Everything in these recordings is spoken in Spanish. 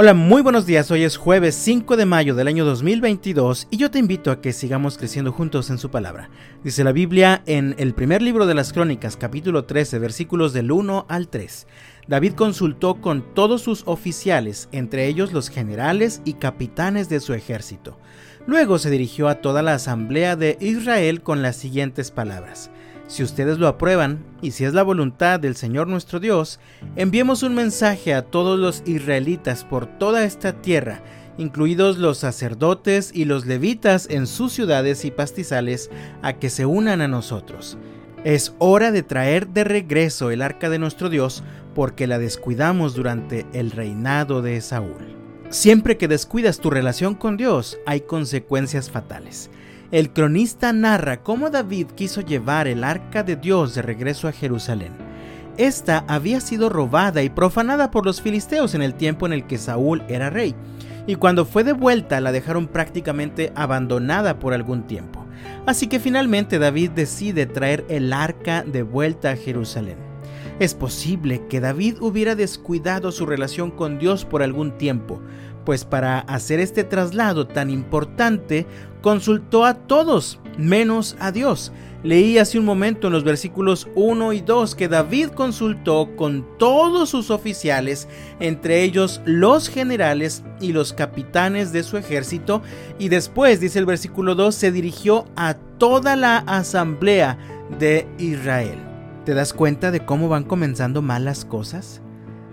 Hola, muy buenos días. Hoy es jueves 5 de mayo del año 2022 y yo te invito a que sigamos creciendo juntos en su palabra. Dice la Biblia en el primer libro de las Crónicas, capítulo 13, versículos del 1 al 3. David consultó con todos sus oficiales, entre ellos los generales y capitanes de su ejército. Luego se dirigió a toda la asamblea de Israel con las siguientes palabras. Si ustedes lo aprueban, y si es la voluntad del Señor nuestro Dios, enviemos un mensaje a todos los israelitas por toda esta tierra, incluidos los sacerdotes y los levitas en sus ciudades y pastizales, a que se unan a nosotros. Es hora de traer de regreso el arca de nuestro Dios, porque la descuidamos durante el reinado de Saúl. Siempre que descuidas tu relación con Dios, hay consecuencias fatales. El cronista narra cómo David quiso llevar el arca de Dios de regreso a Jerusalén. Esta había sido robada y profanada por los filisteos en el tiempo en el que Saúl era rey, y cuando fue de vuelta la dejaron prácticamente abandonada por algún tiempo. Así que finalmente David decide traer el arca de vuelta a Jerusalén. Es posible que David hubiera descuidado su relación con Dios por algún tiempo, pues para hacer este traslado tan importante consultó a todos, menos a Dios. Leí hace un momento en los versículos 1 y 2 que David consultó con todos sus oficiales, entre ellos los generales y los capitanes de su ejército, y después, dice el versículo 2, se dirigió a toda la asamblea de Israel. ¿Te das cuenta de cómo van comenzando mal las cosas?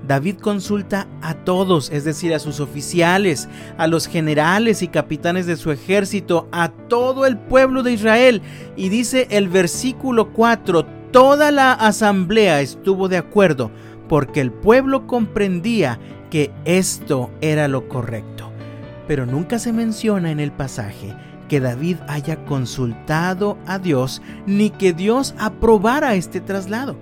David consulta a todos, es decir, a sus oficiales, a los generales y capitanes de su ejército, a todo el pueblo de Israel. Y dice el versículo 4, toda la asamblea estuvo de acuerdo, porque el pueblo comprendía que esto era lo correcto. Pero nunca se menciona en el pasaje que David haya consultado a Dios ni que Dios aprobara este traslado.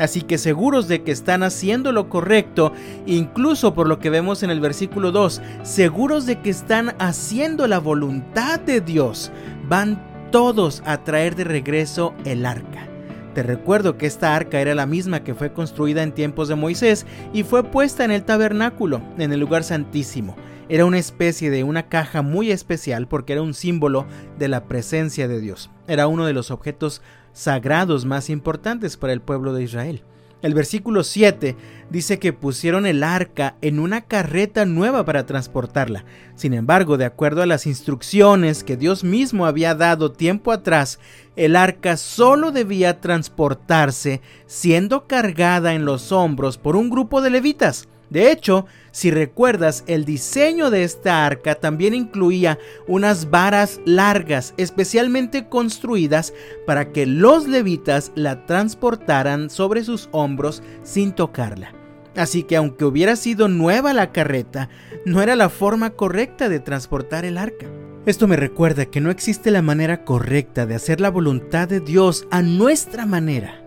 Así que seguros de que están haciendo lo correcto, incluso por lo que vemos en el versículo 2, seguros de que están haciendo la voluntad de Dios, van todos a traer de regreso el arca. Te recuerdo que esta arca era la misma que fue construida en tiempos de Moisés y fue puesta en el tabernáculo, en el lugar santísimo. Era una especie de una caja muy especial porque era un símbolo de la presencia de Dios. Era uno de los objetos sagrados más importantes para el pueblo de Israel. El versículo 7 dice que pusieron el arca en una carreta nueva para transportarla. Sin embargo, de acuerdo a las instrucciones que Dios mismo había dado tiempo atrás, el arca solo debía transportarse siendo cargada en los hombros por un grupo de levitas. De hecho, si recuerdas, el diseño de esta arca también incluía unas varas largas, especialmente construidas para que los levitas la transportaran sobre sus hombros sin tocarla. Así que aunque hubiera sido nueva la carreta, no era la forma correcta de transportar el arca. Esto me recuerda que no existe la manera correcta de hacer la voluntad de Dios a nuestra manera.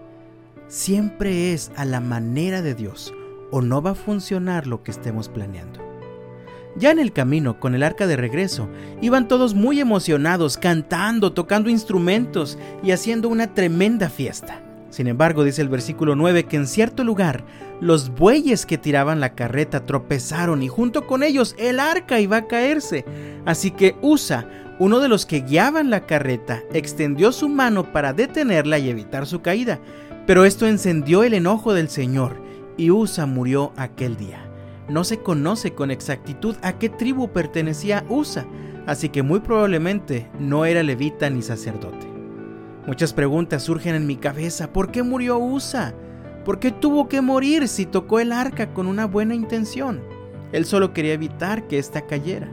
Siempre es a la manera de Dios o no va a funcionar lo que estemos planeando. Ya en el camino, con el arca de regreso, iban todos muy emocionados, cantando, tocando instrumentos y haciendo una tremenda fiesta. Sin embargo, dice el versículo 9 que en cierto lugar los bueyes que tiraban la carreta tropezaron y junto con ellos el arca iba a caerse. Así que Usa, uno de los que guiaban la carreta, extendió su mano para detenerla y evitar su caída. Pero esto encendió el enojo del Señor y Usa murió aquel día. No se conoce con exactitud a qué tribu pertenecía Usa, así que muy probablemente no era levita ni sacerdote. Muchas preguntas surgen en mi cabeza. ¿Por qué murió Usa? ¿Por qué tuvo que morir si tocó el arca con una buena intención? Él solo quería evitar que ésta cayera.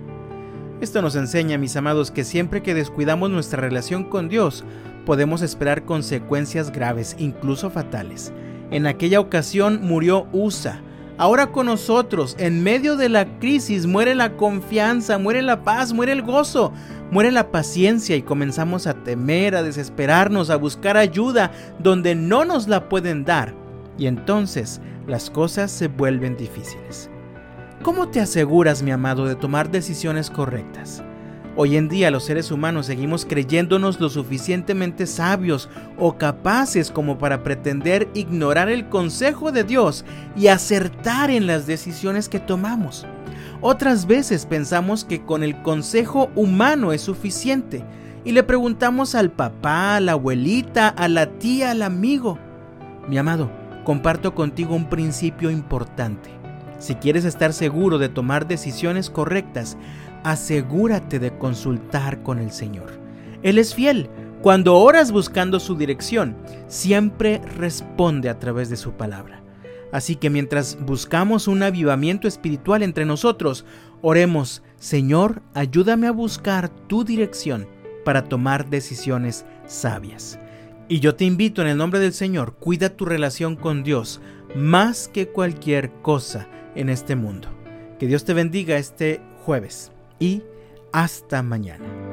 Esto nos enseña, mis amados, que siempre que descuidamos nuestra relación con Dios, podemos esperar consecuencias graves, incluso fatales. En aquella ocasión murió Usa. Ahora con nosotros, en medio de la crisis, muere la confianza, muere la paz, muere el gozo, muere la paciencia y comenzamos a temer, a desesperarnos, a buscar ayuda donde no nos la pueden dar. Y entonces las cosas se vuelven difíciles. ¿Cómo te aseguras, mi amado, de tomar decisiones correctas? Hoy en día los seres humanos seguimos creyéndonos lo suficientemente sabios o capaces como para pretender ignorar el consejo de Dios y acertar en las decisiones que tomamos. Otras veces pensamos que con el consejo humano es suficiente y le preguntamos al papá, a la abuelita, a la tía, al amigo. Mi amado, comparto contigo un principio importante. Si quieres estar seguro de tomar decisiones correctas, asegúrate de consultar con el Señor. Él es fiel. Cuando oras buscando su dirección, siempre responde a través de su palabra. Así que mientras buscamos un avivamiento espiritual entre nosotros, oremos, Señor, ayúdame a buscar tu dirección para tomar decisiones sabias. Y yo te invito en el nombre del Señor, cuida tu relación con Dios más que cualquier cosa en este mundo. Que Dios te bendiga este jueves y hasta mañana.